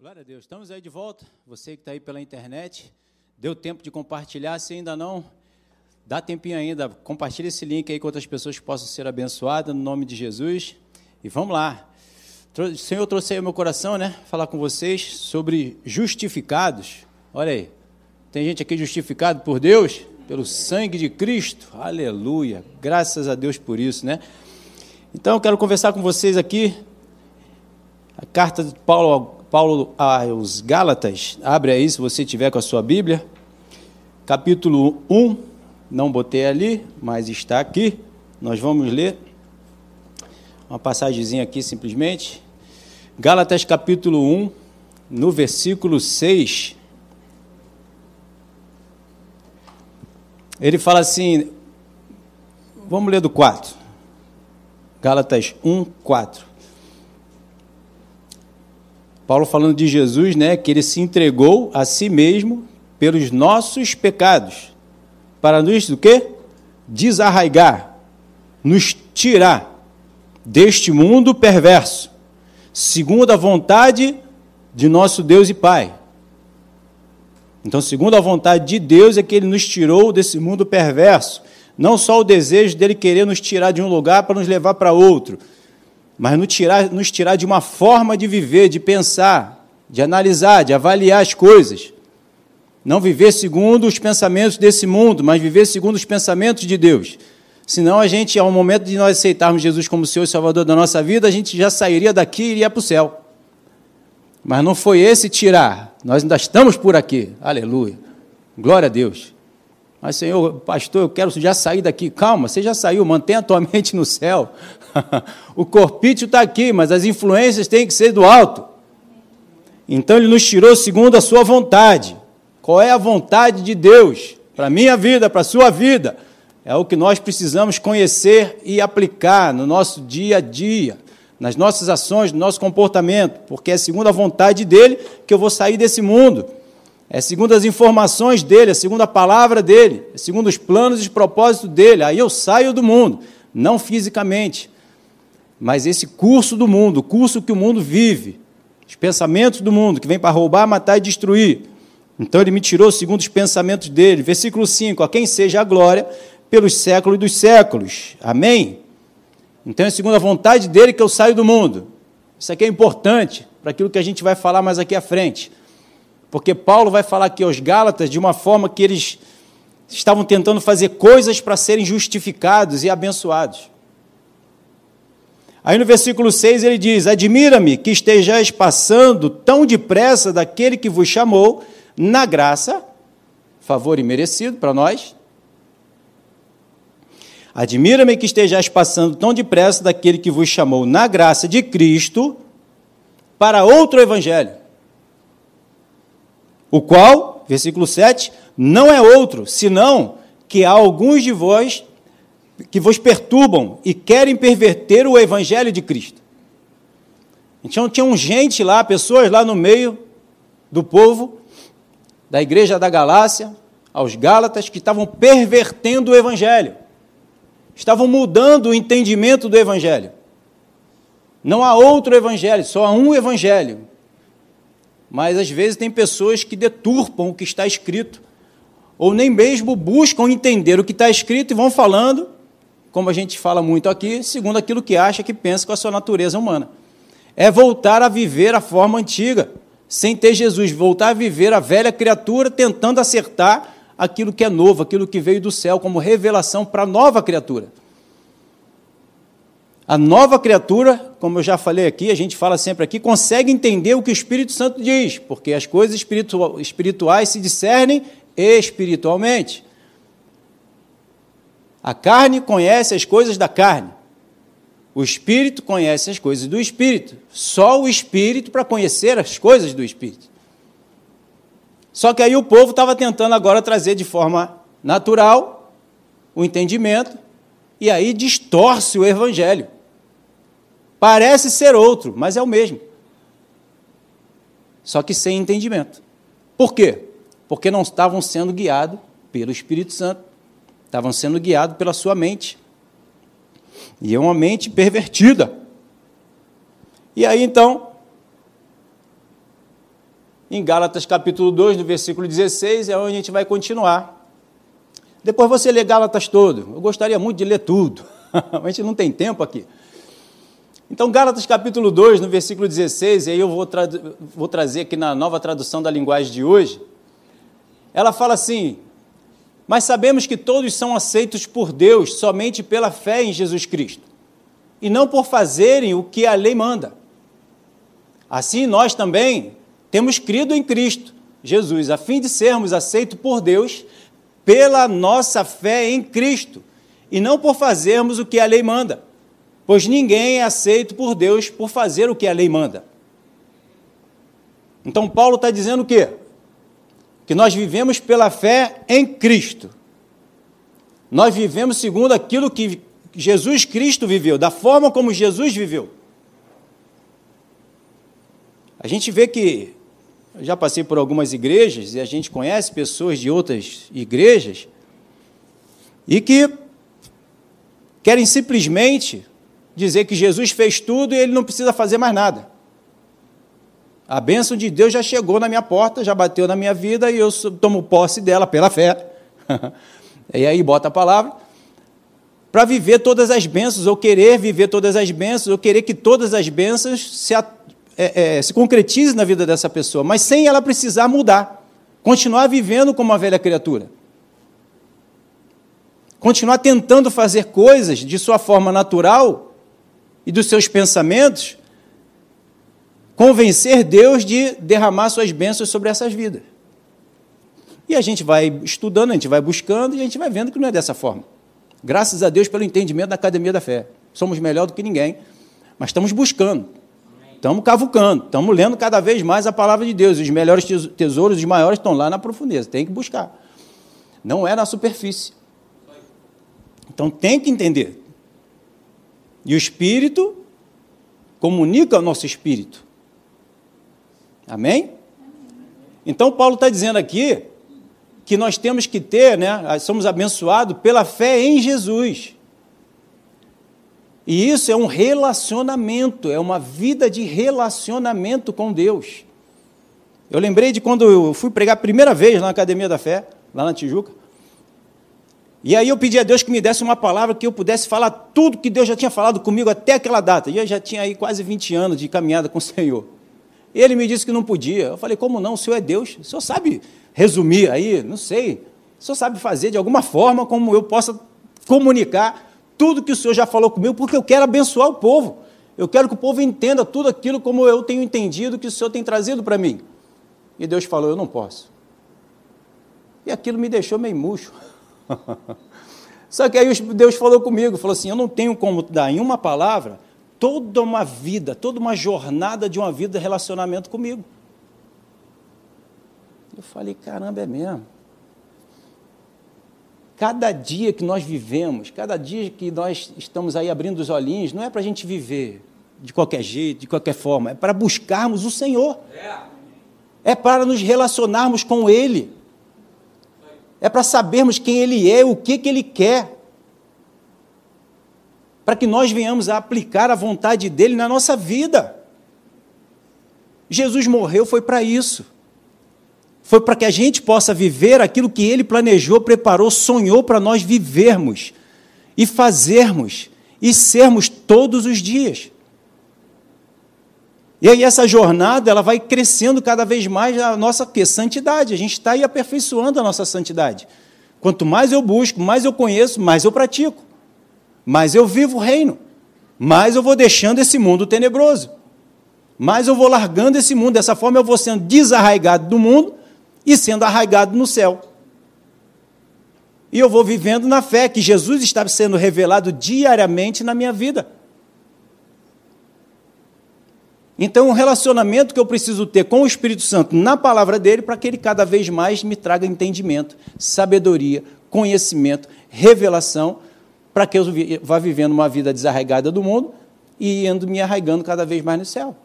Glória a Deus. Estamos aí de volta. Você que está aí pela internet, deu tempo de compartilhar. Se ainda não, dá tempinho ainda. Compartilhe esse link aí com outras pessoas que possam ser abençoadas no nome de Jesus. E vamos lá. O Senhor trouxe aí ao meu coração, né? Falar com vocês sobre justificados. Olha aí. Tem gente aqui justificado por Deus, pelo sangue de Cristo. Aleluia. Graças a Deus por isso, né? Então eu quero conversar com vocês aqui. A carta de Paulo Paulo aos Gálatas, abre aí se você tiver com a sua Bíblia, capítulo 1, não botei ali, mas está aqui, nós vamos ler uma passagemzinha aqui simplesmente. Gálatas capítulo 1, no versículo 6. Ele fala assim, vamos ler do 4. Gálatas 1, 4. Paulo falando de Jesus, né, que ele se entregou a si mesmo pelos nossos pecados, para nos do quê? Desarraigar, nos tirar deste mundo perverso, segundo a vontade de nosso Deus e Pai. Então, segundo a vontade de Deus, é que ele nos tirou desse mundo perverso. Não só o desejo dele querer nos tirar de um lugar para nos levar para outro, mas nos tirar, nos tirar de uma forma de viver, de pensar, de analisar, de avaliar as coisas. Não viver segundo os pensamentos desse mundo, mas viver segundo os pensamentos de Deus. Senão a gente, ao momento de nós aceitarmos Jesus como Senhor e Salvador da nossa vida, a gente já sairia daqui e iria para o céu. Mas não foi esse tirar. Nós ainda estamos por aqui. Aleluia. Glória a Deus. Mas, Senhor, pastor, eu quero já sair daqui. Calma, você já saiu, mantenha a tua mente no céu. o corpício está aqui, mas as influências têm que ser do alto. Então ele nos tirou segundo a sua vontade. Qual é a vontade de Deus para a minha vida, para a sua vida? É o que nós precisamos conhecer e aplicar no nosso dia a dia, nas nossas ações, no nosso comportamento, porque é segundo a vontade dele que eu vou sair desse mundo. É segundo as informações dele, é segundo a palavra dele, é segundo os planos e propósitos dele. Aí eu saio do mundo, não fisicamente, mas esse curso do mundo, o curso que o mundo vive, os pensamentos do mundo, que vem para roubar, matar e destruir. Então ele me tirou segundo os pensamentos dele. Versículo 5: A quem seja a glória pelos séculos dos séculos. Amém? Então é segundo a vontade dele que eu saio do mundo. Isso aqui é importante para aquilo que a gente vai falar mais aqui à frente. Porque Paulo vai falar aqui aos Gálatas de uma forma que eles estavam tentando fazer coisas para serem justificados e abençoados. Aí no versículo 6 ele diz: Admira-me que estejais passando tão depressa daquele que vos chamou na graça, favor imerecido para nós. Admira-me que estejais passando tão depressa daquele que vos chamou na graça de Cristo para outro evangelho. O qual, versículo 7, não é outro, senão que há alguns de vós que vos perturbam e querem perverter o evangelho de Cristo. Então tinha um gente lá, pessoas lá no meio do povo da igreja da Galácia, aos Gálatas, que estavam pervertendo o evangelho. Estavam mudando o entendimento do evangelho. Não há outro evangelho, só há um evangelho. Mas às vezes tem pessoas que deturpam o que está escrito, ou nem mesmo buscam entender o que está escrito e vão falando como a gente fala muito aqui, segundo aquilo que acha, que pensa com a sua natureza humana. É voltar a viver a forma antiga, sem ter Jesus, voltar a viver a velha criatura, tentando acertar aquilo que é novo, aquilo que veio do céu, como revelação para a nova criatura. A nova criatura, como eu já falei aqui, a gente fala sempre aqui, consegue entender o que o Espírito Santo diz, porque as coisas espirituais se discernem espiritualmente. A carne conhece as coisas da carne. O espírito conhece as coisas do espírito. Só o espírito para conhecer as coisas do espírito. Só que aí o povo estava tentando agora trazer de forma natural o entendimento e aí distorce o evangelho. Parece ser outro, mas é o mesmo. Só que sem entendimento. Por quê? Porque não estavam sendo guiados pelo Espírito Santo. Estavam sendo guiados pela sua mente. E é uma mente pervertida. E aí então, em Gálatas capítulo 2, no versículo 16, é onde a gente vai continuar. Depois você lê Gálatas todo. Eu gostaria muito de ler tudo, mas a gente não tem tempo aqui. Então, Gálatas capítulo 2, no versículo 16, e aí eu vou, tra vou trazer aqui na nova tradução da linguagem de hoje, ela fala assim: Mas sabemos que todos são aceitos por Deus somente pela fé em Jesus Cristo, e não por fazerem o que a lei manda. Assim, nós também temos crido em Cristo, Jesus, a fim de sermos aceitos por Deus pela nossa fé em Cristo, e não por fazermos o que a lei manda pois ninguém é aceito por Deus por fazer o que a lei manda. Então, Paulo está dizendo o quê? Que nós vivemos pela fé em Cristo. Nós vivemos segundo aquilo que Jesus Cristo viveu, da forma como Jesus viveu. A gente vê que, eu já passei por algumas igrejas e a gente conhece pessoas de outras igrejas e que querem simplesmente dizer que Jesus fez tudo e ele não precisa fazer mais nada. A bênção de Deus já chegou na minha porta, já bateu na minha vida e eu tomo posse dela pela fé. e aí bota a palavra. Para viver todas as bênçãos, ou querer viver todas as bênçãos, ou querer que todas as bênçãos se, é, é, se concretizem na vida dessa pessoa, mas sem ela precisar mudar, continuar vivendo como uma velha criatura continuar tentando fazer coisas de sua forma natural e dos seus pensamentos, convencer Deus de derramar suas bênçãos sobre essas vidas. E a gente vai estudando, a gente vai buscando e a gente vai vendo que não é dessa forma. Graças a Deus pelo entendimento da academia da fé. Somos melhor do que ninguém, mas estamos buscando. Estamos cavucando, estamos lendo cada vez mais a palavra de Deus. Os melhores tesouros, os maiores, estão lá na profundeza. Tem que buscar. Não é na superfície. Então tem que entender. E o Espírito comunica ao nosso espírito. Amém? Então, Paulo está dizendo aqui que nós temos que ter, né, somos abençoados pela fé em Jesus. E isso é um relacionamento, é uma vida de relacionamento com Deus. Eu lembrei de quando eu fui pregar a primeira vez na Academia da Fé, lá na Tijuca. E aí eu pedi a Deus que me desse uma palavra que eu pudesse falar tudo que Deus já tinha falado comigo até aquela data. E eu já tinha aí quase 20 anos de caminhada com o Senhor. Ele me disse que não podia. Eu falei, como não? O Senhor é Deus. O Senhor sabe resumir aí? Não sei. O Senhor sabe fazer de alguma forma como eu possa comunicar tudo que o Senhor já falou comigo, porque eu quero abençoar o povo. Eu quero que o povo entenda tudo aquilo como eu tenho entendido que o Senhor tem trazido para mim. E Deus falou, eu não posso. E aquilo me deixou meio murcho. Só que aí Deus falou comigo, falou assim: eu não tenho como dar em uma palavra toda uma vida, toda uma jornada de uma vida de relacionamento comigo. Eu falei, caramba, é mesmo. Cada dia que nós vivemos, cada dia que nós estamos aí abrindo os olhinhos, não é para a gente viver de qualquer jeito, de qualquer forma, é para buscarmos o Senhor. É para nos relacionarmos com Ele é para sabermos quem Ele é, o que, que Ele quer, para que nós venhamos a aplicar a vontade dEle na nossa vida. Jesus morreu foi para isso. Foi para que a gente possa viver aquilo que Ele planejou, preparou, sonhou para nós vivermos e fazermos e sermos todos os dias. E aí essa jornada ela vai crescendo cada vez mais a nossa que? santidade. A gente está aí aperfeiçoando a nossa santidade. Quanto mais eu busco, mais eu conheço, mais eu pratico. Mais eu vivo o reino. Mais eu vou deixando esse mundo tenebroso. Mais eu vou largando esse mundo. Dessa forma eu vou sendo desarraigado do mundo e sendo arraigado no céu. E eu vou vivendo na fé que Jesus está sendo revelado diariamente na minha vida. Então, um relacionamento que eu preciso ter com o Espírito Santo na palavra dele, para que ele cada vez mais me traga entendimento, sabedoria, conhecimento, revelação, para que eu vá vivendo uma vida desarraigada do mundo e indo me arraigando cada vez mais no céu.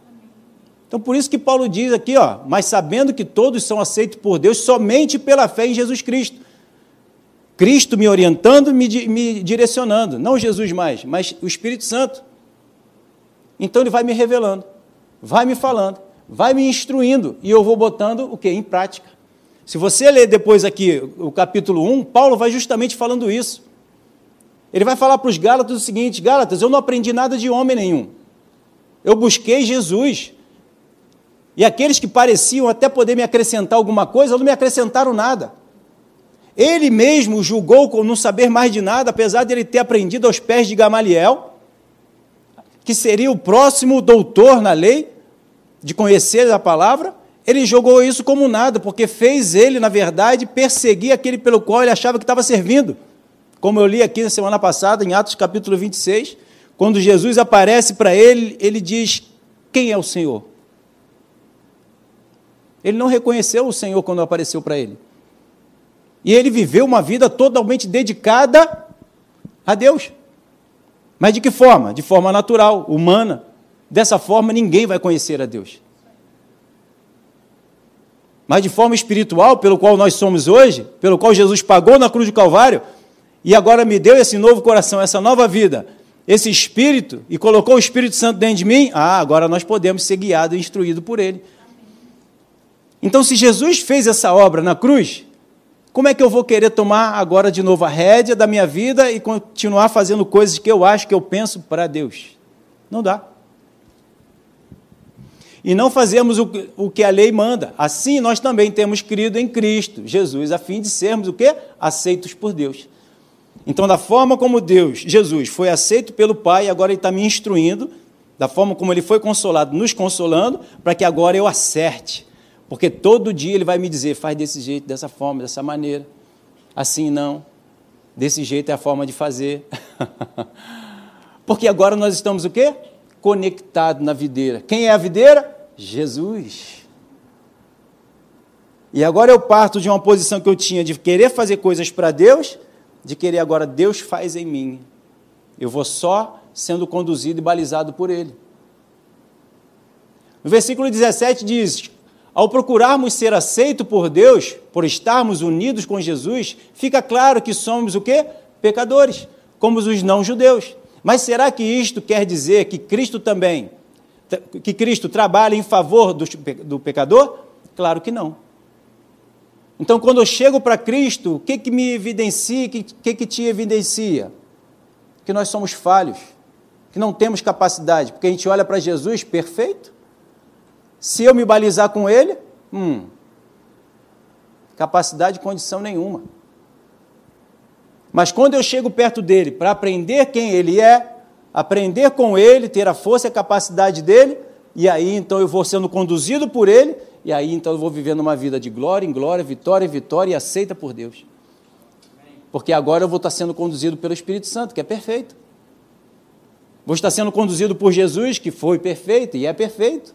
Então, por isso que Paulo diz aqui, ó, mas sabendo que todos são aceitos por Deus somente pela fé em Jesus Cristo. Cristo me orientando, me, me direcionando, não Jesus mais, mas o Espírito Santo. Então ele vai me revelando vai me falando, vai me instruindo e eu vou botando o que? Em prática. Se você ler depois aqui o capítulo 1, Paulo vai justamente falando isso. Ele vai falar para os Gálatas o seguinte: Gálatas, eu não aprendi nada de homem nenhum. Eu busquei Jesus. E aqueles que pareciam até poder me acrescentar alguma coisa, não me acrescentaram nada. Ele mesmo julgou com não saber mais de nada, apesar de ele ter aprendido aos pés de Gamaliel, que seria o próximo doutor na lei, de conhecer a palavra, ele jogou isso como nada, porque fez ele, na verdade, perseguir aquele pelo qual ele achava que estava servindo. Como eu li aqui na semana passada, em Atos capítulo 26, quando Jesus aparece para ele, ele diz: Quem é o Senhor? Ele não reconheceu o Senhor quando apareceu para ele. E ele viveu uma vida totalmente dedicada a Deus. Mas de que forma? De forma natural, humana. Dessa forma, ninguém vai conhecer a Deus. Mas de forma espiritual, pelo qual nós somos hoje, pelo qual Jesus pagou na cruz do Calvário, e agora me deu esse novo coração, essa nova vida, esse Espírito, e colocou o Espírito Santo dentro de mim, ah, agora nós podemos ser guiados e instruídos por Ele. Então, se Jesus fez essa obra na cruz, como é que eu vou querer tomar agora de novo a rédea da minha vida e continuar fazendo coisas que eu acho que eu penso para Deus? Não dá. E não fazemos o, que a lei manda. Assim, nós também temos crido em Cristo, Jesus, a fim de sermos o quê? Aceitos por Deus. Então, da forma como Deus, Jesus, foi aceito pelo Pai, agora Ele está me instruindo, da forma como Ele foi consolado, nos consolando, para que agora eu acerte porque todo dia ele vai me dizer: faz desse jeito, dessa forma, dessa maneira. Assim não. Desse jeito é a forma de fazer. Porque agora nós estamos o quê? Conectados na videira. Quem é a videira? Jesus. E agora eu parto de uma posição que eu tinha de querer fazer coisas para Deus, de querer agora Deus faz em mim. Eu vou só sendo conduzido e balizado por Ele. No versículo 17 diz: ao procurarmos ser aceito por Deus, por estarmos unidos com Jesus, fica claro que somos o quê? Pecadores, como os não-judeus. Mas será que isto quer dizer que Cristo também, que Cristo trabalha em favor do, do pecador? Claro que não. Então, quando eu chego para Cristo, o que, que me evidencia, o que, que, que te evidencia? Que nós somos falhos, que não temos capacidade, porque a gente olha para Jesus perfeito, se eu me balizar com ele, hum, capacidade e condição nenhuma. Mas quando eu chego perto dele para aprender quem ele é, aprender com ele, ter a força e a capacidade dele, e aí então eu vou sendo conduzido por ele, e aí então eu vou vivendo uma vida de glória em glória, vitória em vitória e aceita por Deus. Porque agora eu vou estar sendo conduzido pelo Espírito Santo, que é perfeito. Vou estar sendo conduzido por Jesus, que foi perfeito e é perfeito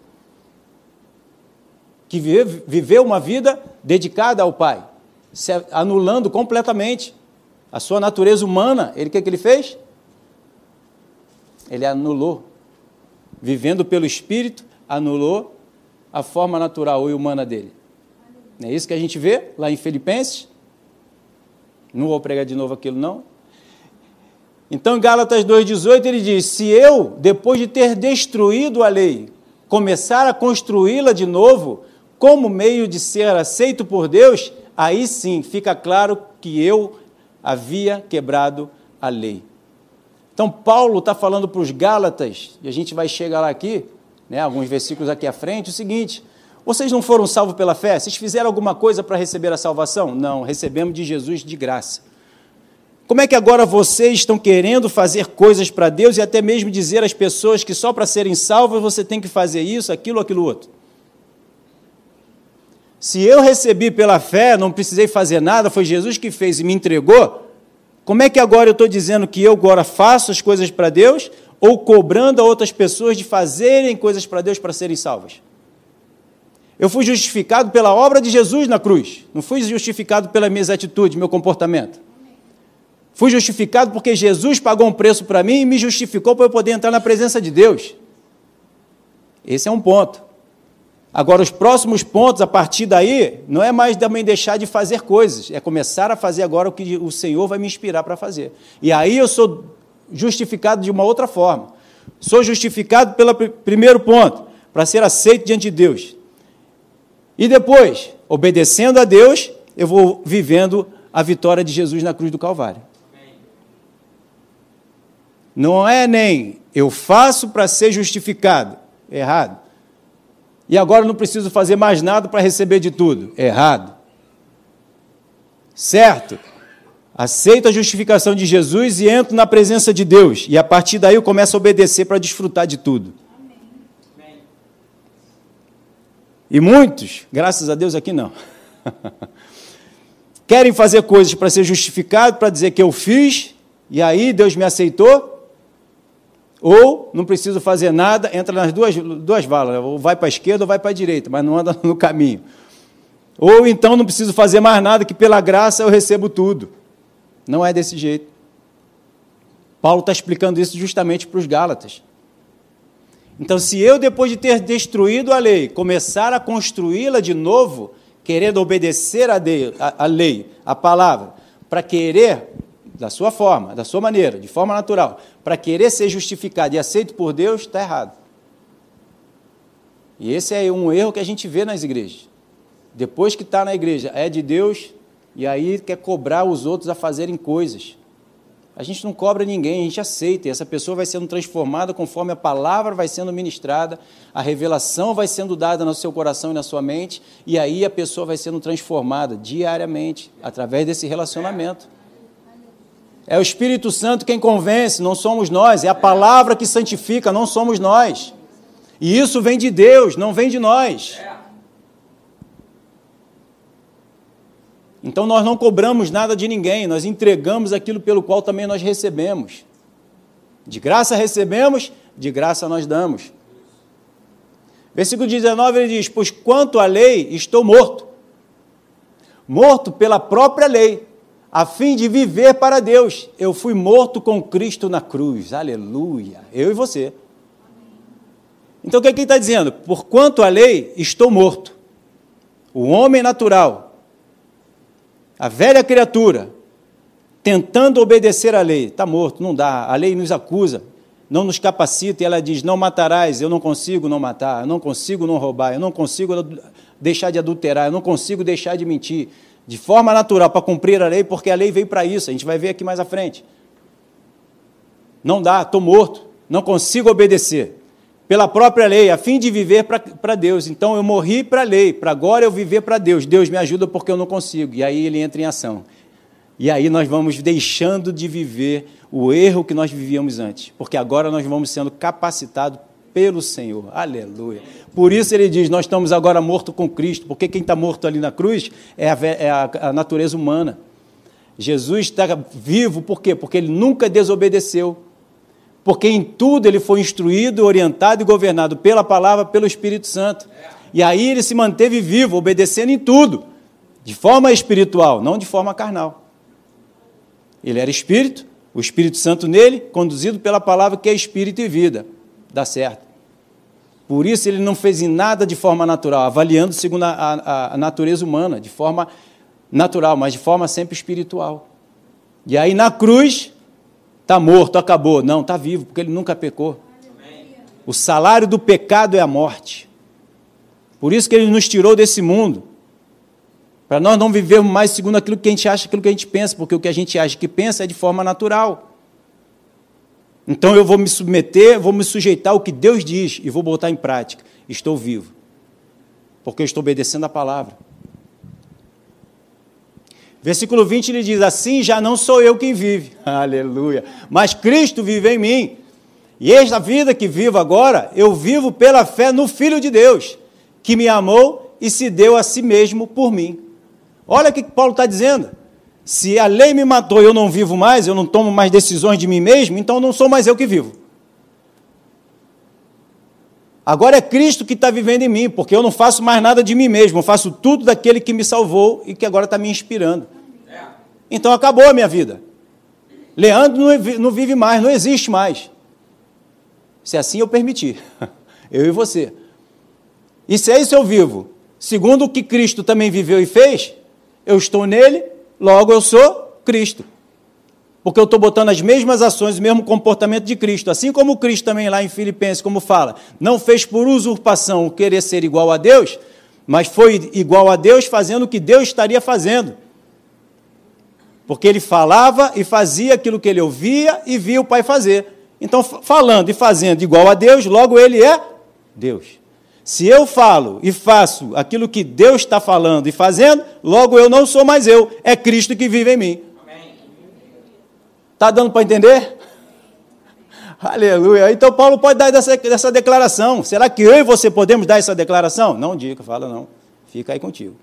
que viveu uma vida dedicada ao Pai, anulando completamente a sua natureza humana. Ele o que, que ele fez? Ele anulou. Vivendo pelo Espírito, anulou a forma natural e humana dele. Não é isso que a gente vê lá em Filipenses? Não vou pregar de novo aquilo, não. Então, em Gálatas 2,18, ele diz: Se eu, depois de ter destruído a lei, começar a construí-la de novo, como meio de ser aceito por Deus, aí sim fica claro que eu havia quebrado a lei. Então, Paulo está falando para os Gálatas, e a gente vai chegar lá aqui, né, alguns versículos aqui à frente, o seguinte: vocês não foram salvos pela fé? Vocês fizeram alguma coisa para receber a salvação? Não, recebemos de Jesus de graça. Como é que agora vocês estão querendo fazer coisas para Deus e até mesmo dizer às pessoas que só para serem salvas você tem que fazer isso, aquilo, aquilo outro? Se eu recebi pela fé, não precisei fazer nada, foi Jesus que fez e me entregou, como é que agora eu estou dizendo que eu agora faço as coisas para Deus ou cobrando a outras pessoas de fazerem coisas para Deus para serem salvas? Eu fui justificado pela obra de Jesus na cruz, não fui justificado pelas minhas atitudes, meu comportamento. Fui justificado porque Jesus pagou um preço para mim e me justificou para eu poder entrar na presença de Deus. Esse é um ponto. Agora, os próximos pontos, a partir daí, não é mais também deixar de fazer coisas, é começar a fazer agora o que o Senhor vai me inspirar para fazer. E aí eu sou justificado de uma outra forma. Sou justificado pelo primeiro ponto, para ser aceito diante de Deus. E depois, obedecendo a Deus, eu vou vivendo a vitória de Jesus na cruz do Calvário. Não é nem eu faço para ser justificado. Errado. E agora não preciso fazer mais nada para receber de tudo. Errado. Certo? Aceito a justificação de Jesus e entro na presença de Deus. E a partir daí eu começo a obedecer para desfrutar de tudo. E muitos, graças a Deus aqui não, querem fazer coisas para ser justificado, para dizer que eu fiz, e aí Deus me aceitou, ou não preciso fazer nada, entra nas duas, duas valas, ou vai para a esquerda ou vai para a direita, mas não anda no caminho. Ou então não preciso fazer mais nada, que pela graça eu recebo tudo. Não é desse jeito. Paulo está explicando isso justamente para os Gálatas. Então, se eu, depois de ter destruído a lei, começar a construí-la de novo, querendo obedecer a lei, a palavra, para querer, da sua forma, da sua maneira, de forma natural, para querer ser justificado e aceito por Deus, está errado. E esse é um erro que a gente vê nas igrejas. Depois que está na igreja, é de Deus, e aí quer cobrar os outros a fazerem coisas. A gente não cobra ninguém, a gente aceita, e essa pessoa vai sendo transformada conforme a palavra vai sendo ministrada, a revelação vai sendo dada no seu coração e na sua mente, e aí a pessoa vai sendo transformada diariamente, através desse relacionamento. É o Espírito Santo quem convence, não somos nós, é a palavra que santifica, não somos nós. E isso vem de Deus, não vem de nós. Então nós não cobramos nada de ninguém, nós entregamos aquilo pelo qual também nós recebemos. De graça recebemos, de graça nós damos. Versículo 19 ele diz: Pois quanto à lei, estou morto. Morto pela própria lei, a fim de viver para Deus. Eu fui morto com Cristo na cruz. Aleluia. Eu e você. Então o que, é que ele está dizendo? Por quanto à lei, estou morto. O homem natural, a velha criatura, tentando obedecer à lei, está morto, não dá. A lei nos acusa, não nos capacita e ela diz: não matarás, eu não consigo não matar, eu não consigo não roubar, eu não consigo deixar de adulterar, eu não consigo deixar de mentir. De forma natural, para cumprir a lei, porque a lei veio para isso, a gente vai ver aqui mais à frente. Não dá, estou morto, não consigo obedecer pela própria lei, a fim de viver para Deus. Então eu morri para a lei, para agora eu viver para Deus. Deus me ajuda porque eu não consigo. E aí ele entra em ação. E aí nós vamos deixando de viver o erro que nós vivíamos antes, porque agora nós vamos sendo capacitados pelo Senhor. Aleluia. Por isso ele diz: Nós estamos agora mortos com Cristo, porque quem está morto ali na cruz é a, é a, a natureza humana. Jesus está vivo, por quê? Porque ele nunca desobedeceu porque em tudo ele foi instruído, orientado e governado pela palavra, pelo Espírito Santo. E aí ele se manteve vivo, obedecendo em tudo, de forma espiritual, não de forma carnal. Ele era espírito, o Espírito Santo nele, conduzido pela palavra que é espírito e vida. Dá certo. Por isso ele não fez em nada de forma natural, avaliando segundo a, a, a natureza humana, de forma natural, mas de forma sempre espiritual. E aí na cruz, Está morto, acabou. Não, está vivo, porque ele nunca pecou. O salário do pecado é a morte. Por isso que ele nos tirou desse mundo. Para nós não vivermos mais segundo aquilo que a gente acha, aquilo que a gente pensa, porque o que a gente acha que pensa é de forma natural. Então eu vou me submeter, vou me sujeitar ao que Deus diz e vou botar em prática. Estou vivo. Porque eu estou obedecendo a palavra. Versículo 20 ele diz: Assim já não sou eu quem vive, aleluia, mas Cristo vive em mim. E esta vida que vivo agora, eu vivo pela fé no Filho de Deus, que me amou e se deu a si mesmo por mim. Olha o que Paulo está dizendo. Se a lei me matou e eu não vivo mais, eu não tomo mais decisões de mim mesmo, então não sou mais eu que vivo. Agora é Cristo que está vivendo em mim, porque eu não faço mais nada de mim mesmo, eu faço tudo daquele que me salvou e que agora está me inspirando. Então acabou a minha vida. Leandro não vive mais, não existe mais. Se assim eu permitir, eu e você. E se é isso eu vivo, segundo o que Cristo também viveu e fez, eu estou nele, logo eu sou Cristo. Porque eu estou botando as mesmas ações, o mesmo comportamento de Cristo. Assim como Cristo também lá em Filipenses, como fala, não fez por usurpação o querer ser igual a Deus, mas foi igual a Deus fazendo o que Deus estaria fazendo. Porque ele falava e fazia aquilo que ele ouvia e via o Pai fazer. Então, falando e fazendo igual a Deus, logo ele é Deus. Se eu falo e faço aquilo que Deus está falando e fazendo, logo eu não sou mais eu, é Cristo que vive em mim. Está dando para entender? Aleluia. Então Paulo pode dar essa, essa declaração. Será que eu e você podemos dar essa declaração? Não diga, fala não. Fica aí contigo.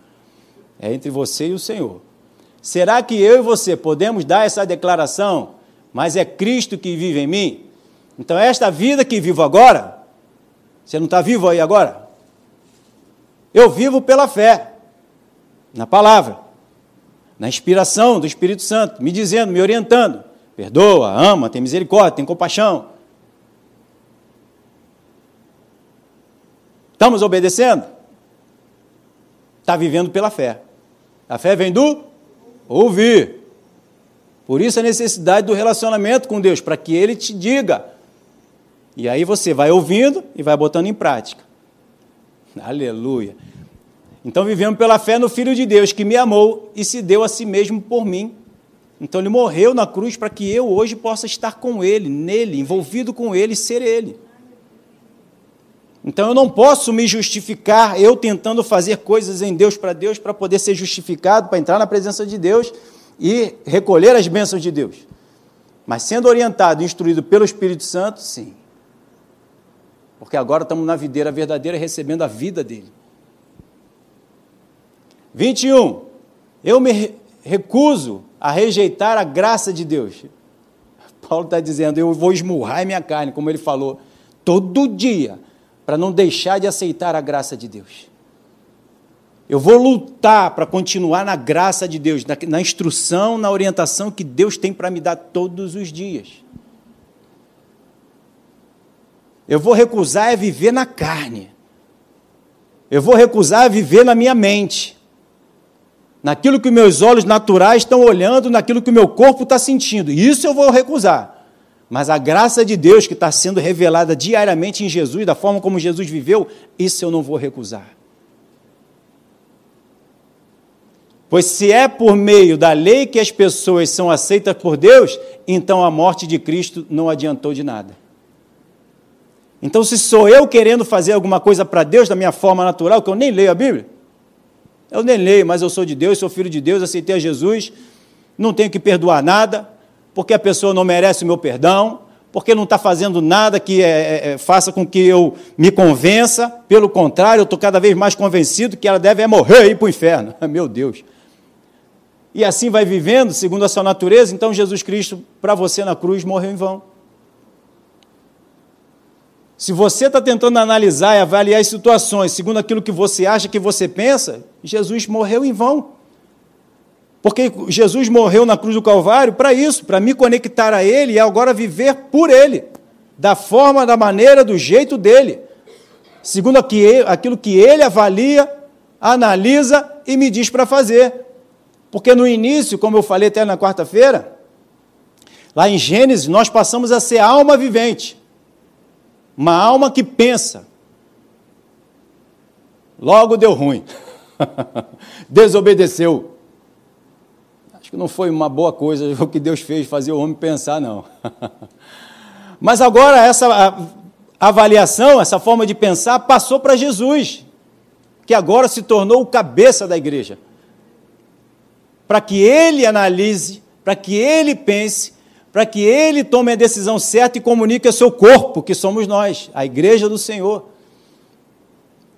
É entre você e o Senhor. Será que eu e você podemos dar essa declaração? Mas é Cristo que vive em mim? Então, esta vida que vivo agora, você não está vivo aí agora? Eu vivo pela fé, na palavra, na inspiração do Espírito Santo, me dizendo, me orientando perdoa, ama, tem misericórdia, tem compaixão. Estamos obedecendo? Está vivendo pela fé. A fé vem do ouvir. Por isso a necessidade do relacionamento com Deus, para que Ele te diga. E aí você vai ouvindo e vai botando em prática. Aleluia. Então vivemos pela fé no Filho de Deus, que me amou e se deu a si mesmo por mim. Então ele morreu na cruz para que eu hoje possa estar com ele, nele, envolvido com ele, ser ele. Então eu não posso me justificar eu tentando fazer coisas em Deus para Deus para poder ser justificado, para entrar na presença de Deus e recolher as bênçãos de Deus. Mas sendo orientado, instruído pelo Espírito Santo, sim. Porque agora estamos na videira verdadeira recebendo a vida dele. 21. Eu me recuso a rejeitar a graça de Deus. Paulo está dizendo: eu vou esmurrar minha carne, como ele falou, todo dia, para não deixar de aceitar a graça de Deus. Eu vou lutar para continuar na graça de Deus, na, na, instrução, na orientação que Deus tem para me dar todos os dias. Eu vou recusar é viver na carne. Eu vou recusar viver na minha mente naquilo que meus olhos naturais estão olhando, naquilo que o meu corpo está sentindo. Isso eu vou recusar. Mas a graça de Deus que está sendo revelada diariamente em Jesus, da forma como Jesus viveu, isso eu não vou recusar. Pois se é por meio da lei que as pessoas são aceitas por Deus, então a morte de Cristo não adiantou de nada. Então, se sou eu querendo fazer alguma coisa para Deus da minha forma natural, que eu nem leio a Bíblia, eu nem leio, mas eu sou de Deus, sou filho de Deus, aceitei a Jesus, não tenho que perdoar nada, porque a pessoa não merece o meu perdão, porque não está fazendo nada que é, é, é, faça com que eu me convença, pelo contrário, eu estou cada vez mais convencido que ela deve é morrer e ir para o inferno. Meu Deus. E assim vai vivendo, segundo a sua natureza, então Jesus Cristo, para você na cruz, morreu em vão. Se você está tentando analisar e avaliar as situações segundo aquilo que você acha, que você pensa, Jesus morreu em vão. Porque Jesus morreu na cruz do Calvário para isso, para me conectar a Ele e agora viver por Ele, da forma, da maneira, do jeito dele, segundo aquilo que Ele avalia, analisa e me diz para fazer. Porque no início, como eu falei até na quarta-feira, lá em Gênesis, nós passamos a ser alma vivente. Uma alma que pensa. Logo deu ruim. Desobedeceu. Acho que não foi uma boa coisa o que Deus fez, fazer o homem pensar, não. Mas agora essa avaliação, essa forma de pensar, passou para Jesus, que agora se tornou o cabeça da igreja. Para que ele analise, para que ele pense para que ele tome a decisão certa e comunique ao seu corpo, que somos nós, a igreja do Senhor.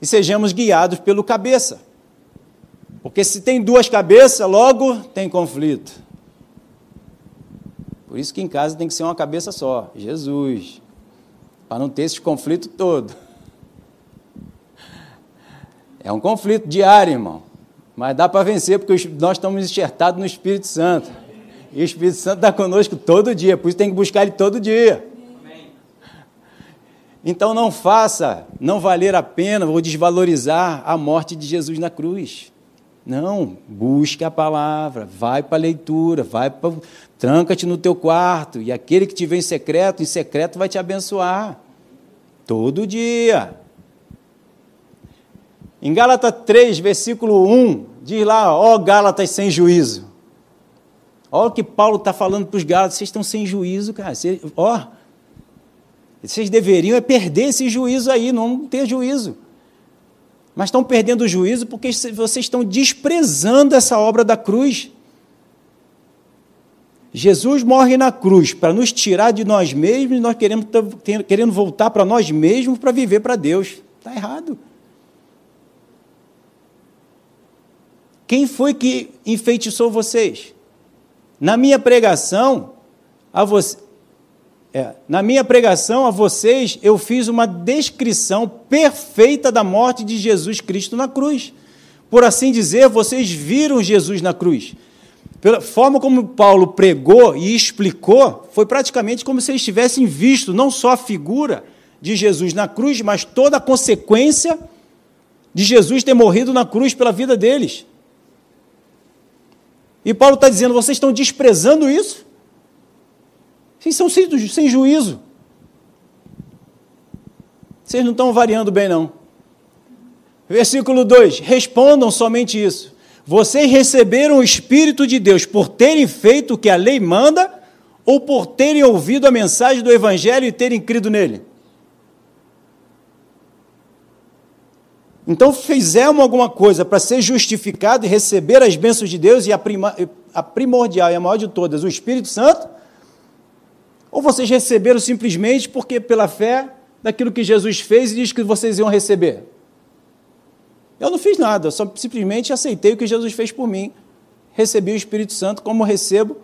E sejamos guiados pelo cabeça. Porque se tem duas cabeças, logo tem conflito. Por isso que em casa tem que ser uma cabeça só, Jesus, para não ter esse conflito todo. É um conflito diário, irmão, mas dá para vencer porque nós estamos enxertados no Espírito Santo. E o Espírito Santo está conosco todo dia, por isso tem que buscar ele todo dia. Então não faça, não valer a pena ou desvalorizar a morte de Jesus na cruz. Não, busque a palavra, vai para a leitura, vai para tranca-te no teu quarto, e aquele que te vê em secreto, em secreto vai te abençoar. Todo dia. Em Gálatas 3, versículo 1, diz lá, ó Gálatas sem juízo. Olha o que Paulo está falando para os Gálatas, vocês estão sem juízo, cara. Vocês, ó, vocês deveriam é perder esse juízo aí, não ter juízo. Mas estão perdendo o juízo porque vocês estão desprezando essa obra da cruz. Jesus morre na cruz para nos tirar de nós mesmos e nós queremos, querendo voltar para nós mesmos para viver para Deus. Está errado. Quem foi que enfeitiçou vocês? Na minha pregação, a você, é, na minha pregação a vocês, eu fiz uma descrição perfeita da morte de Jesus Cristo na cruz. Por assim dizer, vocês viram Jesus na cruz. Pela forma como Paulo pregou e explicou, foi praticamente como se eles tivessem visto não só a figura de Jesus na cruz, mas toda a consequência de Jesus ter morrido na cruz pela vida deles. E Paulo está dizendo: vocês estão desprezando isso? Vocês são sem juízo. Vocês não estão variando bem, não. Versículo 2: Respondam somente isso. Vocês receberam o Espírito de Deus por terem feito o que a lei manda ou por terem ouvido a mensagem do Evangelho e terem crido nele? Então, fizemos alguma coisa para ser justificado e receber as bênçãos de Deus e a, prima, a primordial e a maior de todas, o Espírito Santo? Ou vocês receberam simplesmente porque, pela fé, daquilo que Jesus fez e diz que vocês iam receber? Eu não fiz nada, só simplesmente aceitei o que Jesus fez por mim. Recebi o Espírito Santo como recebo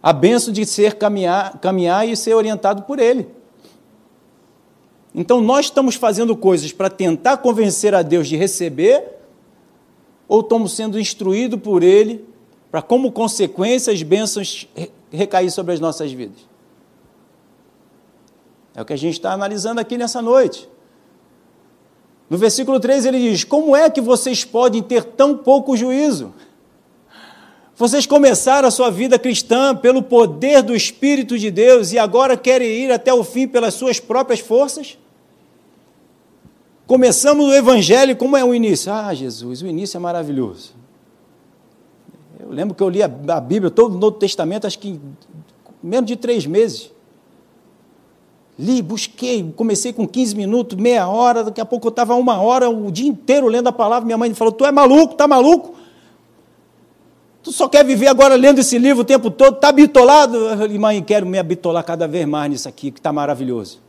a benção de ser caminhar, caminhar e ser orientado por Ele. Então, nós estamos fazendo coisas para tentar convencer a Deus de receber, ou estamos sendo instruídos por Ele para, como consequência, as bênçãos recair sobre as nossas vidas? É o que a gente está analisando aqui nessa noite. No versículo 3 ele diz: Como é que vocês podem ter tão pouco juízo? Vocês começaram a sua vida cristã pelo poder do Espírito de Deus e agora querem ir até o fim pelas suas próprias forças? Começamos o Evangelho, como é o início? Ah, Jesus, o início é maravilhoso. Eu lembro que eu li a, Bíblia, todo o Novo Testamento, acho que em menos de três meses. Li, busquei, comecei com 15 minutos, meia hora, daqui a pouco eu estava uma hora, o dia inteiro lendo a palavra. Minha mãe falou: Tu é maluco, tá maluco? Tu só quer viver agora lendo esse livro o tempo todo, está bitolado? Eu falei, mãe, quero me habitolar cada vez mais nisso aqui, que está maravilhoso.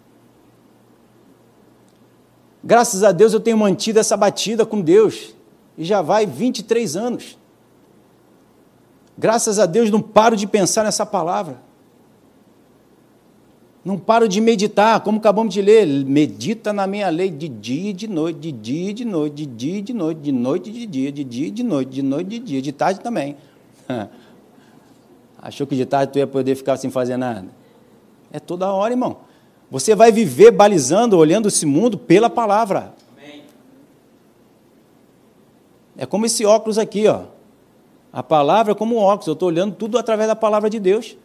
Graças a Deus eu tenho mantido essa batida com Deus, e já vai 23 anos. Graças a Deus não paro de pensar nessa palavra. Não paro de meditar, como acabamos de ler. Medita na minha lei de dia e de noite, de dia e de noite, de dia e de noite, de noite e de dia, de dia e de noite, de noite e de dia, de tarde também. Achou que de tarde tu ia poder ficar sem fazer nada? É toda hora, irmão. Você vai viver balizando, olhando esse mundo pela palavra. É como esse óculos aqui, ó. A palavra é como um óculos, eu estou olhando tudo através da palavra de Deus.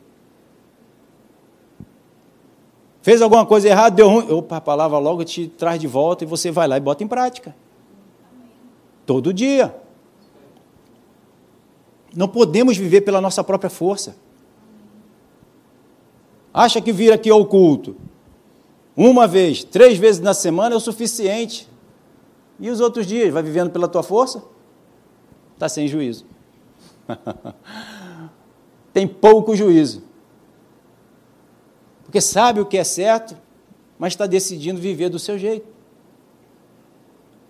Fez alguma coisa errada, deu ruim. Opa, a palavra logo te traz de volta e você vai lá e bota em prática. Todo dia. Não podemos viver pela nossa própria força. Acha que vir aqui ao culto uma vez, três vezes na semana é o suficiente. E os outros dias, vai vivendo pela tua força? Está sem juízo. Tem pouco juízo porque sabe o que é certo, mas está decidindo viver do seu jeito.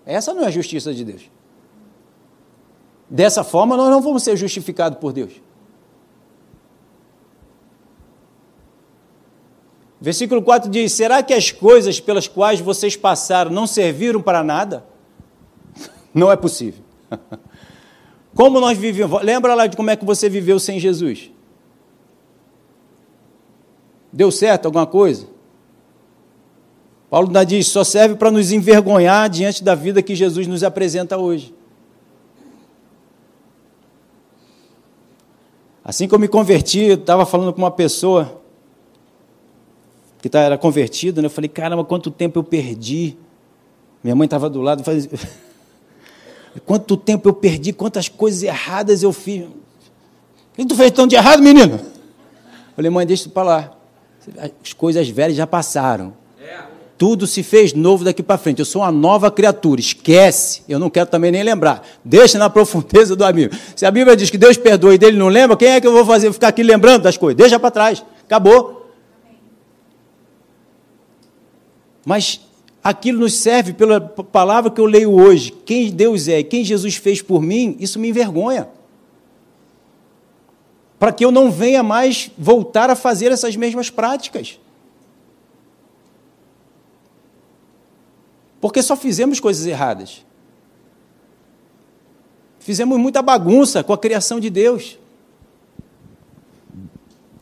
Essa não é a justiça de Deus. Dessa forma, nós não vamos ser justificados por Deus. Versículo 4 diz: Será que as coisas pelas quais vocês passaram não serviram para nada? Não é possível. Como nós vivemos? Lembra lá de como é que você viveu sem Jesus? Deu certo alguma coisa? Paulo ainda diz: só serve para nos envergonhar diante da vida que Jesus nos apresenta hoje. Assim que eu me converti, eu estava falando com uma pessoa que tá, era convertida, né? eu falei: caramba, quanto tempo eu perdi. Minha mãe estava do lado, falei, quanto tempo eu perdi, quantas coisas erradas eu fiz. O que tu fez tão de errado, menino? Eu falei, mãe, deixa isso para lá. As coisas velhas já passaram. Tudo se fez novo daqui para frente. Eu sou uma nova criatura. Esquece. Eu não quero também nem lembrar. Deixa na profundeza do amigo. Se a Bíblia diz que Deus perdoa e dele não lembra, quem é que eu vou fazer ficar aqui lembrando das coisas? Deixa para trás. Acabou. Mas aquilo nos serve pela palavra que eu leio hoje. Quem Deus é, quem Jesus fez por mim, isso me envergonha. Para que eu não venha mais voltar a fazer essas mesmas práticas. Porque só fizemos coisas erradas. Fizemos muita bagunça com a criação de Deus.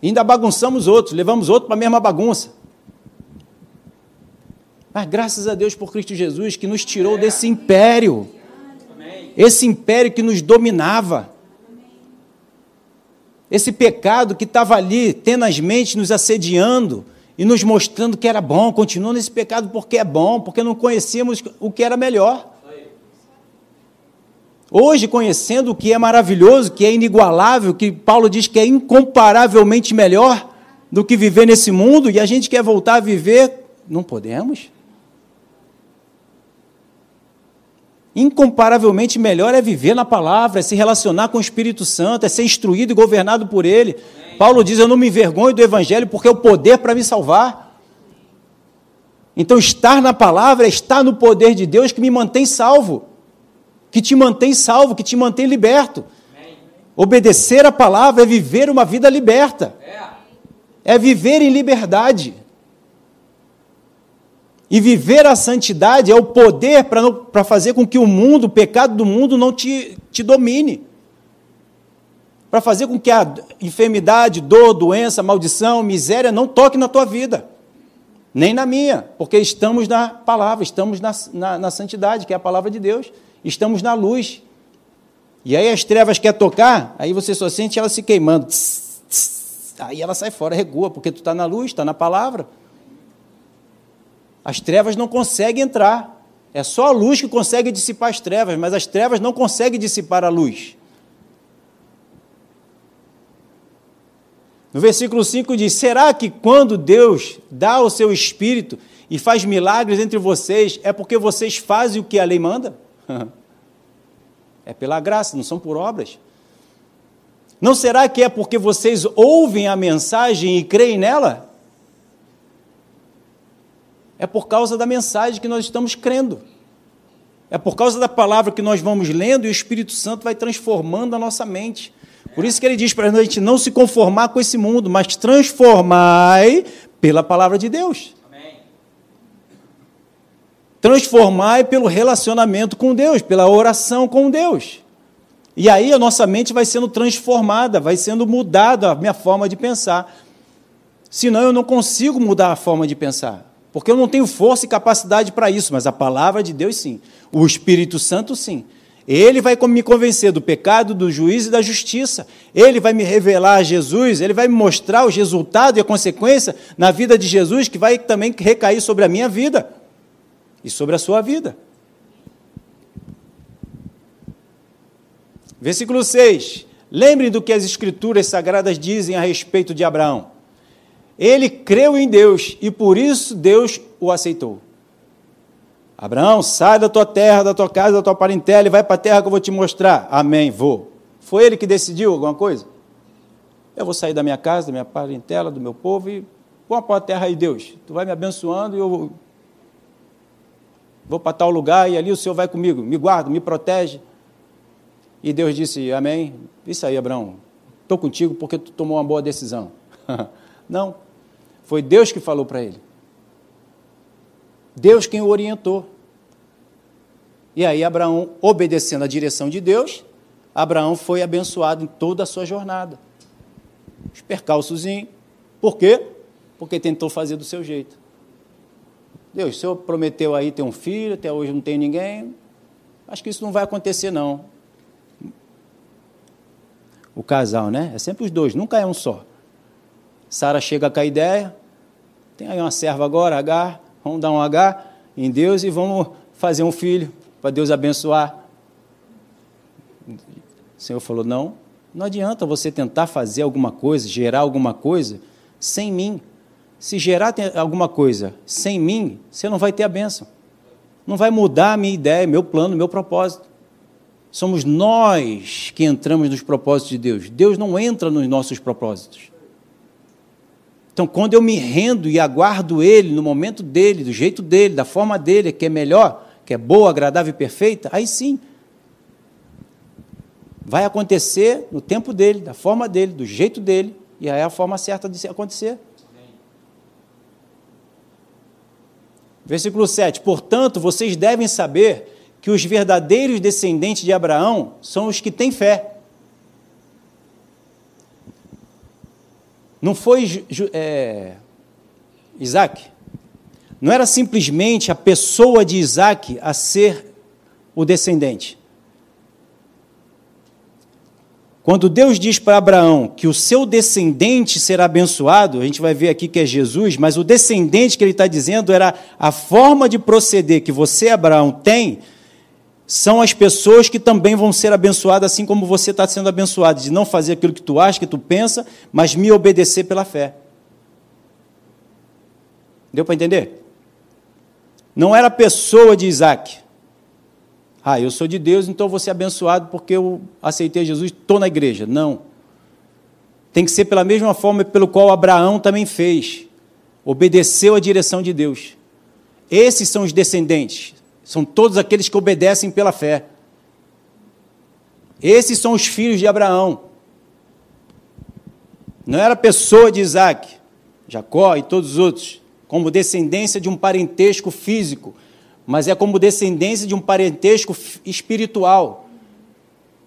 E ainda bagunçamos outros, levamos outros para a mesma bagunça. Mas graças a Deus por Cristo Jesus que nos tirou desse império. Esse império que nos dominava. Esse pecado que estava ali tenazmente nos assediando, e nos mostrando que era bom, continuando nesse pecado porque é bom, porque não conhecíamos o que era melhor. Hoje, conhecendo o que é maravilhoso, que é inigualável, que Paulo diz que é incomparavelmente melhor do que viver nesse mundo, e a gente quer voltar a viver, não podemos. Incomparavelmente melhor é viver na palavra, é se relacionar com o Espírito Santo, é ser instruído e governado por Ele. Paulo diz: Eu não me envergonho do Evangelho porque é o poder para me salvar. Então, estar na palavra é estar no poder de Deus que me mantém salvo, que te mantém salvo, que te mantém liberto. Obedecer a palavra é viver uma vida liberta, é viver em liberdade. E viver a santidade é o poder para fazer com que o mundo, o pecado do mundo, não te, te domine para fazer com que a enfermidade, dor, doença, maldição, miséria não toque na tua vida, nem na minha, porque estamos na palavra, estamos na, na, na santidade, que é a palavra de Deus, estamos na luz. E aí as trevas quer tocar, aí você só sente ela se queimando. Tss, tss, aí ela sai fora, regua, porque tu está na luz, está na palavra. As trevas não conseguem entrar. É só a luz que consegue dissipar as trevas, mas as trevas não conseguem dissipar a luz. No versículo 5 diz: Será que quando Deus dá o seu espírito e faz milagres entre vocês, é porque vocês fazem o que a lei manda? é pela graça, não são por obras. Não será que é porque vocês ouvem a mensagem e creem nela? É por causa da mensagem que nós estamos crendo. É por causa da palavra que nós vamos lendo e o Espírito Santo vai transformando a nossa mente. Por isso que ele diz para a gente não se conformar com esse mundo, mas transformai pela palavra de Deus. Amém. Transformai pelo relacionamento com Deus, pela oração com Deus. E aí a nossa mente vai sendo transformada, vai sendo mudada a minha forma de pensar. Senão eu não consigo mudar a forma de pensar. Porque eu não tenho força e capacidade para isso, mas a palavra de Deus sim. O Espírito Santo sim. Ele vai me convencer do pecado, do juízo e da justiça. Ele vai me revelar a Jesus, ele vai me mostrar os resultados e a consequência na vida de Jesus, que vai também recair sobre a minha vida e sobre a sua vida. Versículo 6. Lembrem do que as Escrituras Sagradas dizem a respeito de Abraão. Ele creu em Deus e por isso Deus o aceitou. Abraão, sai da tua terra, da tua casa, da tua parentela e vai para a terra que eu vou te mostrar. Amém, vou. Foi ele que decidiu alguma coisa? Eu vou sair da minha casa, da minha parentela, do meu povo e vou para a terra aí, Deus. Tu vai me abençoando e eu vou para tal lugar e ali o Senhor vai comigo, me guarda, me protege. E Deus disse: Amém. Isso aí, Abraão. Estou contigo porque tu tomou uma boa decisão. Não. Foi Deus que falou para ele. Deus quem o orientou. E aí, Abraão, obedecendo a direção de Deus, Abraão foi abençoado em toda a sua jornada. Os percalços, por quê? Porque tentou fazer do seu jeito. Deus, o senhor prometeu aí ter um filho, até hoje não tem ninguém. Acho que isso não vai acontecer, não. O casal, né? É sempre os dois, nunca é um só. Sara chega com a ideia, tem aí uma serva agora, H, vamos dar um H em Deus e vamos fazer um filho para Deus abençoar. O Senhor falou: não, não adianta você tentar fazer alguma coisa, gerar alguma coisa sem mim. Se gerar alguma coisa sem mim, você não vai ter a bênção. Não vai mudar a minha ideia, meu plano, meu propósito. Somos nós que entramos nos propósitos de Deus. Deus não entra nos nossos propósitos. Então, quando eu me rendo e aguardo Ele no momento dele, do jeito dele, da forma dele, que é melhor, que é boa, agradável e perfeita, aí sim. Vai acontecer no tempo dele, da forma dele, do jeito dele, e aí é a forma certa de acontecer. Versículo 7: Portanto, vocês devem saber que os verdadeiros descendentes de Abraão são os que têm fé. Não foi é, Isaac. Não era simplesmente a pessoa de Isaac a ser o descendente. Quando Deus diz para Abraão que o seu descendente será abençoado, a gente vai ver aqui que é Jesus, mas o descendente que ele está dizendo era a forma de proceder que você, Abraão, tem, são as pessoas que também vão ser abençoadas, assim como você está sendo abençoado, de não fazer aquilo que tu acha, que tu pensa, mas me obedecer pela fé. Deu para entender? Não era a pessoa de Isaac, ah, eu sou de Deus, então vou ser abençoado porque eu aceitei Jesus, estou na igreja. Não. Tem que ser pela mesma forma pelo qual Abraão também fez. Obedeceu a direção de Deus. Esses são os descendentes. São todos aqueles que obedecem pela fé. Esses são os filhos de Abraão. Não era pessoa de Isaac, Jacó e todos os outros, como descendência de um parentesco físico, mas é como descendência de um parentesco espiritual,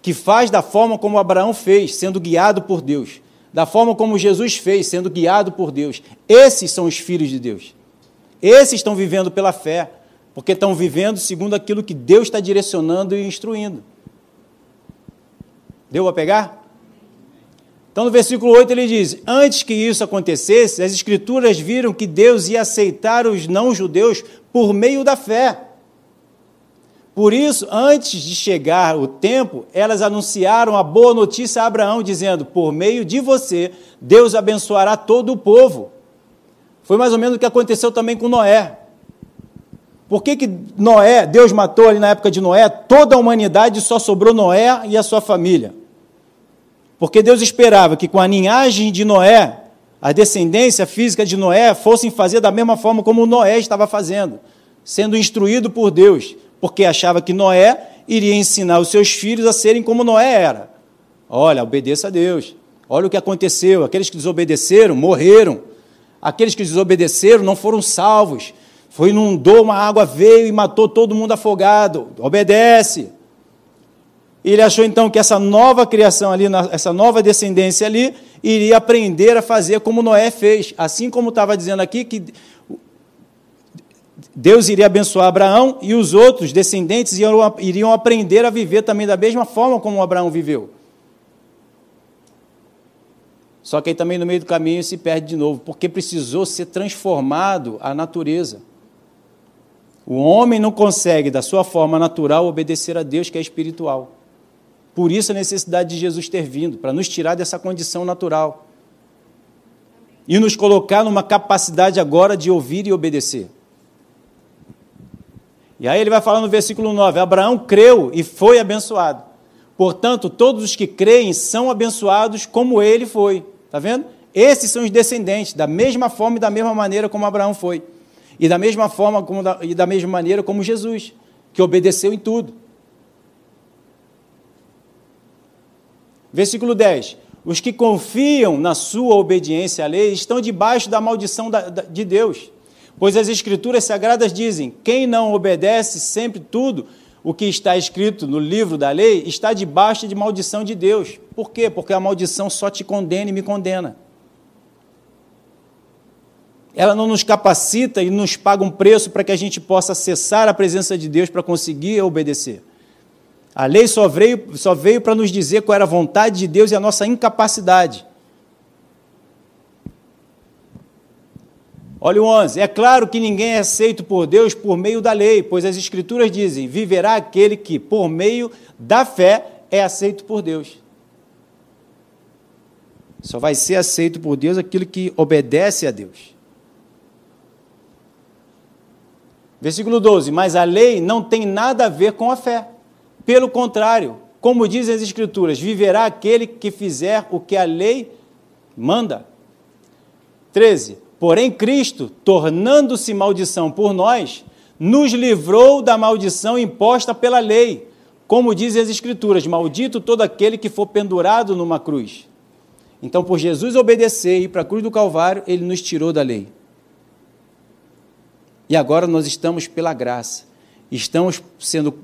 que faz da forma como Abraão fez, sendo guiado por Deus, da forma como Jesus fez, sendo guiado por Deus. Esses são os filhos de Deus. Esses estão vivendo pela fé, porque estão vivendo segundo aquilo que Deus está direcionando e instruindo. Deu a pegar? Então, no versículo 8 ele diz: Antes que isso acontecesse, as Escrituras viram que Deus ia aceitar os não-judeus por meio da fé. Por isso, antes de chegar o tempo, elas anunciaram a boa notícia a Abraão, dizendo: Por meio de você, Deus abençoará todo o povo. Foi mais ou menos o que aconteceu também com Noé. Por que, que Noé, Deus matou ali na época de Noé, toda a humanidade só sobrou Noé e a sua família? Porque Deus esperava que com a linhagem de Noé, a descendência física de Noé, fossem fazer da mesma forma como Noé estava fazendo, sendo instruído por Deus, porque achava que Noé iria ensinar os seus filhos a serem como Noé era. Olha, obedeça a Deus. Olha o que aconteceu. Aqueles que desobedeceram morreram. Aqueles que desobedeceram não foram salvos. Foi inundou, uma água veio e matou todo mundo afogado. Obedece. Ele achou então que essa nova criação ali, essa nova descendência ali, iria aprender a fazer como Noé fez. Assim como estava dizendo aqui que Deus iria abençoar Abraão e os outros descendentes iriam aprender a viver também da mesma forma como Abraão viveu. Só que aí também no meio do caminho se perde de novo, porque precisou ser transformado a natureza. O homem não consegue, da sua forma natural, obedecer a Deus que é espiritual. Por isso a necessidade de Jesus ter vindo, para nos tirar dessa condição natural. E nos colocar numa capacidade agora de ouvir e obedecer. E aí ele vai falar no versículo 9: Abraão creu e foi abençoado. Portanto, todos os que creem são abençoados como ele foi. Está vendo? Esses são os descendentes, da mesma forma e da mesma maneira como Abraão foi. E da mesma forma como, e da mesma maneira como Jesus, que obedeceu em tudo. Versículo 10: Os que confiam na sua obediência à lei estão debaixo da maldição de Deus. Pois as Escrituras sagradas dizem: quem não obedece sempre tudo o que está escrito no livro da lei está debaixo de maldição de Deus. Por quê? Porque a maldição só te condena e me condena. Ela não nos capacita e nos paga um preço para que a gente possa acessar a presença de Deus para conseguir obedecer. A lei só veio, só veio para nos dizer qual era a vontade de Deus e a nossa incapacidade. Olha o 11. É claro que ninguém é aceito por Deus por meio da lei, pois as Escrituras dizem: viverá aquele que, por meio da fé, é aceito por Deus. Só vai ser aceito por Deus aquilo que obedece a Deus. Versículo 12: Mas a lei não tem nada a ver com a fé. Pelo contrário, como dizem as Escrituras, viverá aquele que fizer o que a lei manda. 13. Porém, Cristo, tornando-se maldição por nós, nos livrou da maldição imposta pela lei. Como dizem as Escrituras: Maldito todo aquele que for pendurado numa cruz. Então, por Jesus obedecer e ir para a cruz do Calvário, ele nos tirou da lei. E agora nós estamos pela graça, estamos sendo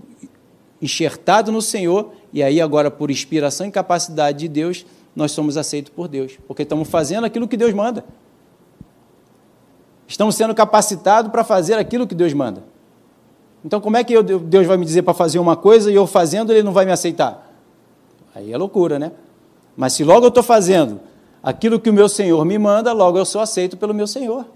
enxertados no Senhor, e aí agora, por inspiração e capacidade de Deus, nós somos aceitos por Deus, porque estamos fazendo aquilo que Deus manda. Estamos sendo capacitados para fazer aquilo que Deus manda. Então, como é que eu, Deus vai me dizer para fazer uma coisa e eu fazendo ele não vai me aceitar? Aí é loucura, né? Mas se logo eu estou fazendo aquilo que o meu Senhor me manda, logo eu sou aceito pelo meu Senhor.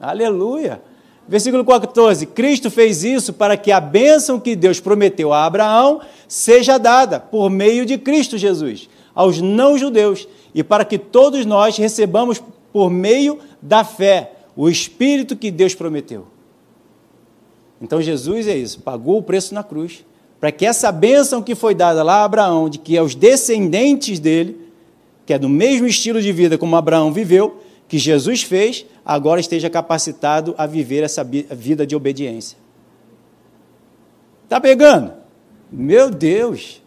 Aleluia! Versículo 14: Cristo fez isso para que a bênção que Deus prometeu a Abraão seja dada por meio de Cristo Jesus aos não-judeus e para que todos nós recebamos por meio da fé o Espírito que Deus prometeu. Então Jesus é isso, pagou o preço na cruz para que essa bênção que foi dada lá a Abraão, de que aos descendentes dele, que é do mesmo estilo de vida como Abraão viveu, que Jesus fez, agora esteja capacitado a viver essa vida de obediência. Está pegando? Meu Deus!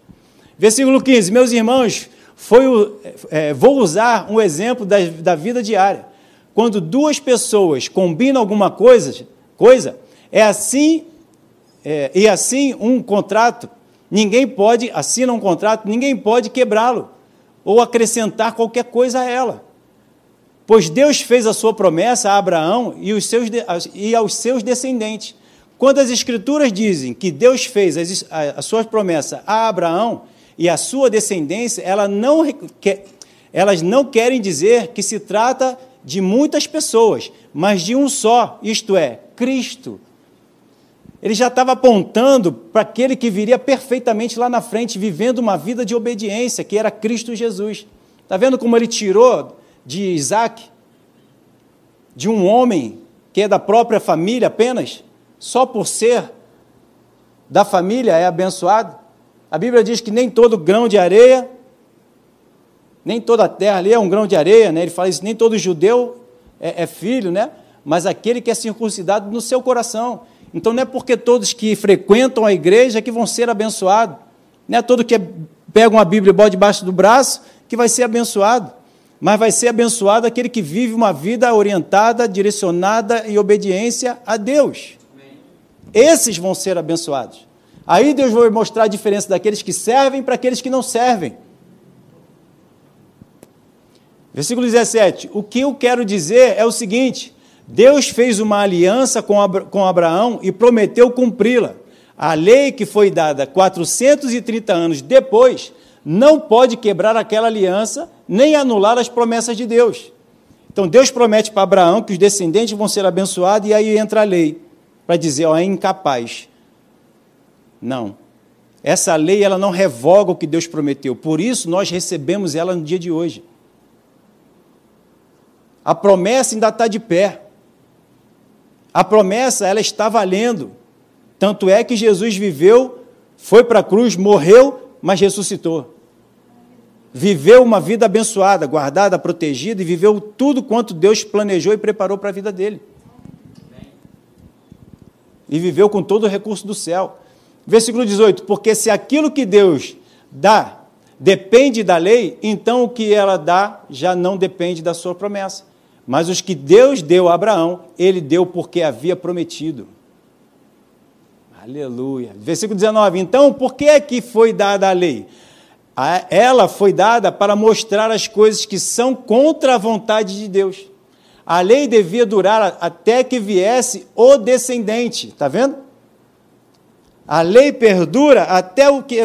Versículo 15: Meus irmãos, o, é, vou usar um exemplo da, da vida diária. Quando duas pessoas combinam alguma coisa, coisa é assim, é, e assim um contrato, ninguém pode, assina um contrato, ninguém pode quebrá-lo ou acrescentar qualquer coisa a ela. Pois Deus fez a sua promessa a Abraão e, os seus, e aos seus descendentes. Quando as Escrituras dizem que Deus fez as, a, a sua promessa a Abraão e a sua descendência, ela não, elas não querem dizer que se trata de muitas pessoas, mas de um só, isto é, Cristo. Ele já estava apontando para aquele que viria perfeitamente lá na frente, vivendo uma vida de obediência, que era Cristo Jesus. Está vendo como ele tirou de Isaac, de um homem que é da própria família apenas, só por ser da família é abençoado. A Bíblia diz que nem todo grão de areia, nem toda a terra ali é um grão de areia, né? Ele fala isso, nem todo judeu é, é filho, né? Mas aquele que é circuncidado no seu coração. Então não é porque todos que frequentam a igreja que vão ser abençoados. Não é todo que pega uma Bíblia e bota debaixo do braço que vai ser abençoado mas vai ser abençoado aquele que vive uma vida orientada, direcionada e obediência a Deus. Esses vão ser abençoados. Aí Deus vai mostrar a diferença daqueles que servem para aqueles que não servem. Versículo 17: O que eu quero dizer é o seguinte: Deus fez uma aliança com, com Abraão e prometeu cumpri-la. A lei que foi dada 430 anos depois não pode quebrar aquela aliança nem anular as promessas de Deus. Então Deus promete para Abraão que os descendentes vão ser abençoados e aí entra a lei para dizer, ó, é incapaz. Não. Essa lei ela não revoga o que Deus prometeu. Por isso nós recebemos ela no dia de hoje. A promessa ainda está de pé. A promessa ela está valendo. Tanto é que Jesus viveu, foi para a cruz, morreu mas ressuscitou. Viveu uma vida abençoada, guardada, protegida e viveu tudo quanto Deus planejou e preparou para a vida dele. E viveu com todo o recurso do céu. Versículo 18: Porque se aquilo que Deus dá depende da lei, então o que ela dá já não depende da sua promessa. Mas os que Deus deu a Abraão, ele deu porque havia prometido. Aleluia. Versículo 19. Então, por que é que foi dada a lei? Ela foi dada para mostrar as coisas que são contra a vontade de Deus. A lei devia durar até que viesse o descendente, está vendo? A lei perdura até, o que,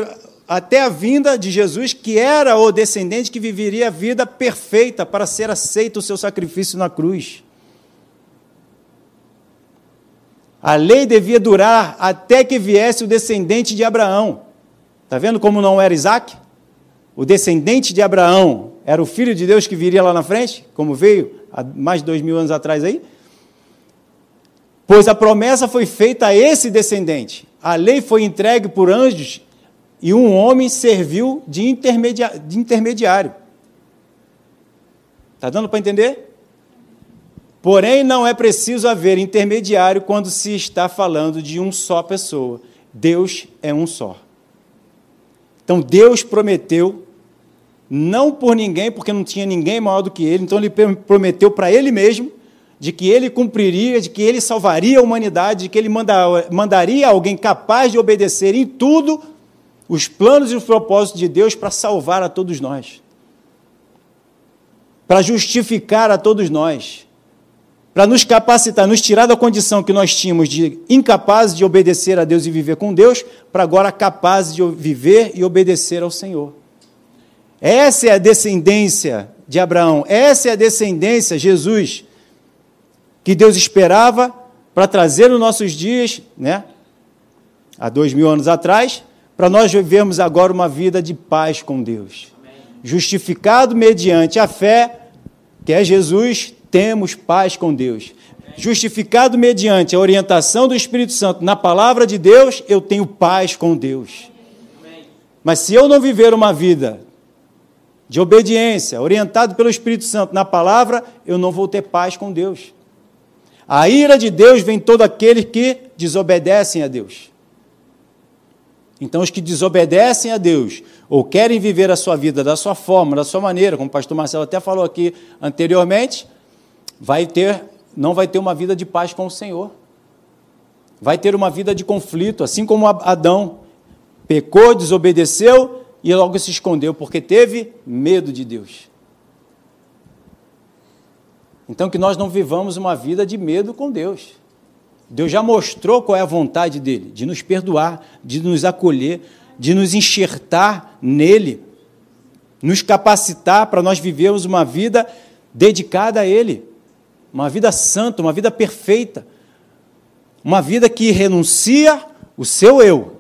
até a vinda de Jesus, que era o descendente que viveria a vida perfeita para ser aceito o seu sacrifício na cruz. A lei devia durar até que viesse o descendente de Abraão. Está vendo como não era Isaac? O descendente de Abraão era o filho de Deus que viria lá na frente, como veio há mais de dois mil anos atrás aí? Pois a promessa foi feita a esse descendente. A lei foi entregue por anjos e um homem serviu de, intermediário. Está dando para entender? Porém, não é preciso haver intermediário quando se está falando de um só pessoa. Deus é um só. Então, Deus prometeu, não por ninguém, porque não tinha ninguém maior do que ele, então ele prometeu para ele mesmo de que ele cumpriria, de que ele salvaria a humanidade, de que ele mandaria alguém capaz de obedecer em tudo os planos e os propósitos de Deus para salvar a todos nós, para justificar a todos nós, para nos capacitar, nos tirar da condição que nós tínhamos de incapazes de obedecer a Deus e viver com Deus, para agora capazes de viver e obedecer ao Senhor. Essa é a descendência de Abraão, essa é a descendência, Jesus, que Deus esperava para trazer nos nossos dias, né? há dois mil anos atrás, para nós vivermos agora uma vida de paz com Deus. Amém. Justificado mediante a fé, que é Jesus, temos paz com Deus. Justificado mediante a orientação do Espírito Santo na palavra de Deus, eu tenho paz com Deus. Mas se eu não viver uma vida de obediência, orientado pelo Espírito Santo na palavra, eu não vou ter paz com Deus. A ira de Deus vem todo aquele que desobedecem a Deus. Então, os que desobedecem a Deus ou querem viver a sua vida da sua forma, da sua maneira, como o pastor Marcelo até falou aqui anteriormente, vai ter, não vai ter uma vida de paz com o Senhor. Vai ter uma vida de conflito, assim como Adão pecou, desobedeceu e logo se escondeu porque teve medo de Deus. Então, que nós não vivamos uma vida de medo com Deus. Deus já mostrou qual é a vontade dele, de nos perdoar, de nos acolher, de nos enxertar nele, nos capacitar para nós vivermos uma vida dedicada a ele, uma vida santa, uma vida perfeita, uma vida que renuncia o seu eu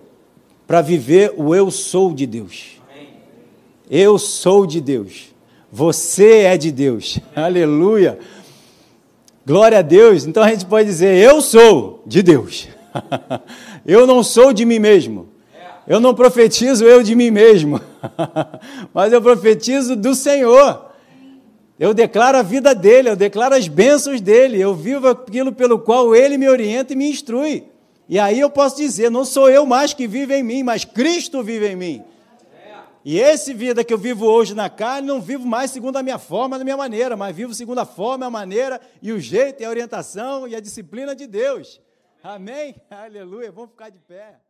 para viver o eu sou de Deus. Eu sou de Deus. Você é de Deus. Aleluia. Glória a Deus. Então a gente pode dizer: Eu sou de Deus. eu não sou de mim mesmo. Eu não profetizo eu de mim mesmo. Mas eu profetizo do Senhor. Eu declaro a vida dele, eu declaro as bênçãos dele, eu vivo aquilo pelo qual ele me orienta e me instrui. E aí eu posso dizer: não sou eu mais que vive em mim, mas Cristo vive em mim. E esse vida que eu vivo hoje na carne, não vivo mais segundo a minha forma, da minha maneira, mas vivo segundo a forma, a maneira e o jeito e a orientação e a disciplina de Deus. Amém? Aleluia. Vamos ficar de pé.